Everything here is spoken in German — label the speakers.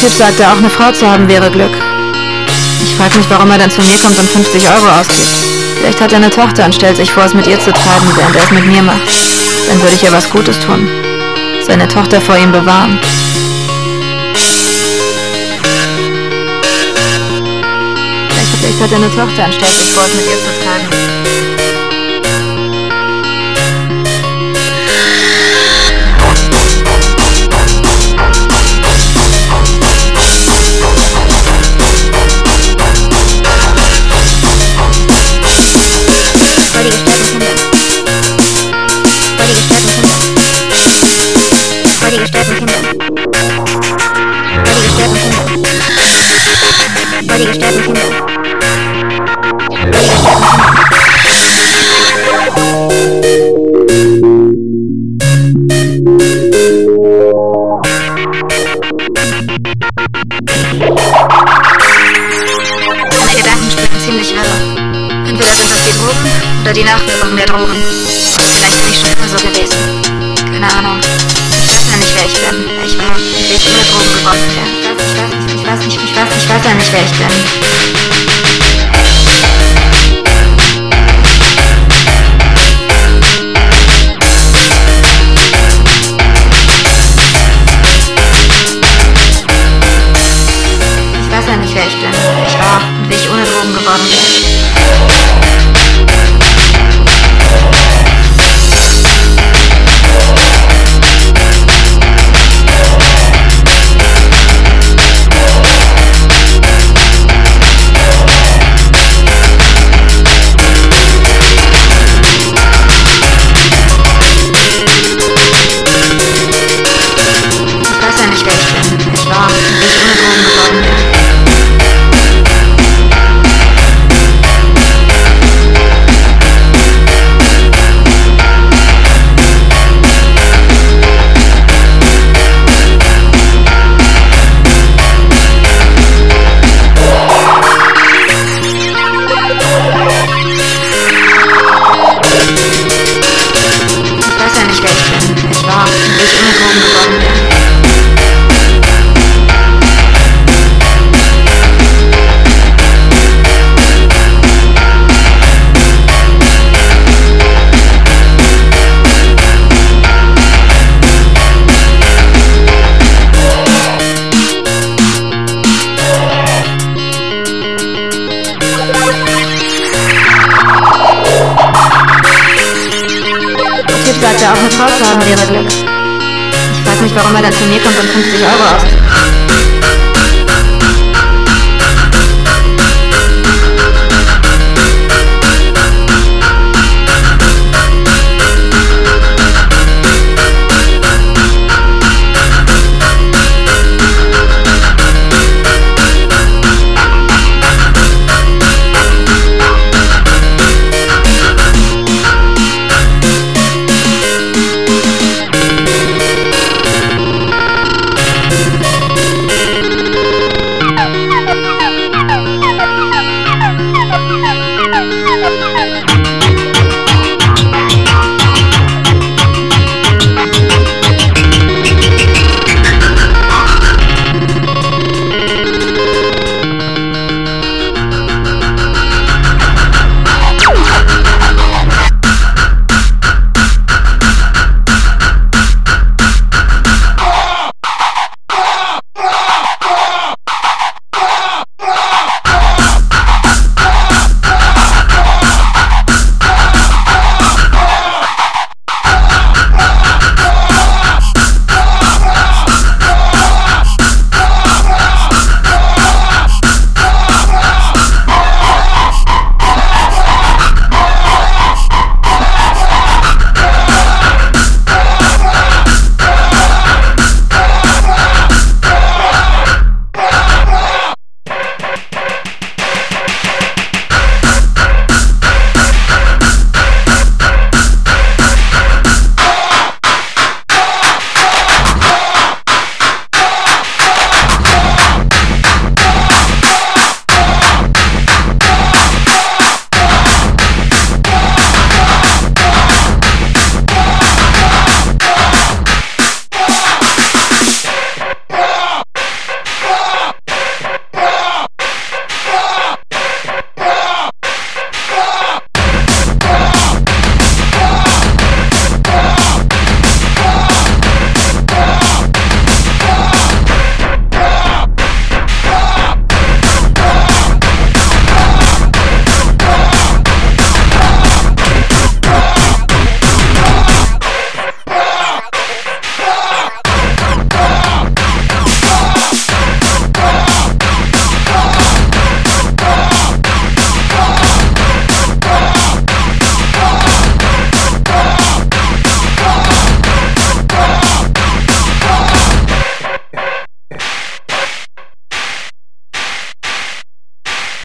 Speaker 1: Typ sagte, auch eine Frau zu haben wäre Glück. Ich frage mich, warum er dann zu mir kommt und 50 Euro ausgibt. Vielleicht hat er eine Tochter und stellt sich vor, es mit ihr zu treiben, während er es mit mir macht. Dann würde ich ihr was Gutes tun. Seine Tochter vor ihm bewahren. Vielleicht hat er eine Tochter und stellt sich vor, es mit ihr zu treiben. Entweder sind das die Drogen oder die Nachwirkungen der Drogen. Vielleicht bin ich schon immer so gewesen. Keine Ahnung. Ich weiß ja nicht, wer ich bin. wer Ich war, wie ich ohne Drogen nicht, ich weiß nicht, ich weiß nicht, ich weiß ja nicht, wer ich bin. Typ sagte, auch eine Frau zu haben wäre Glück. Ich frage mich, warum er dann zu mir kommt und 50 Euro ausgibt.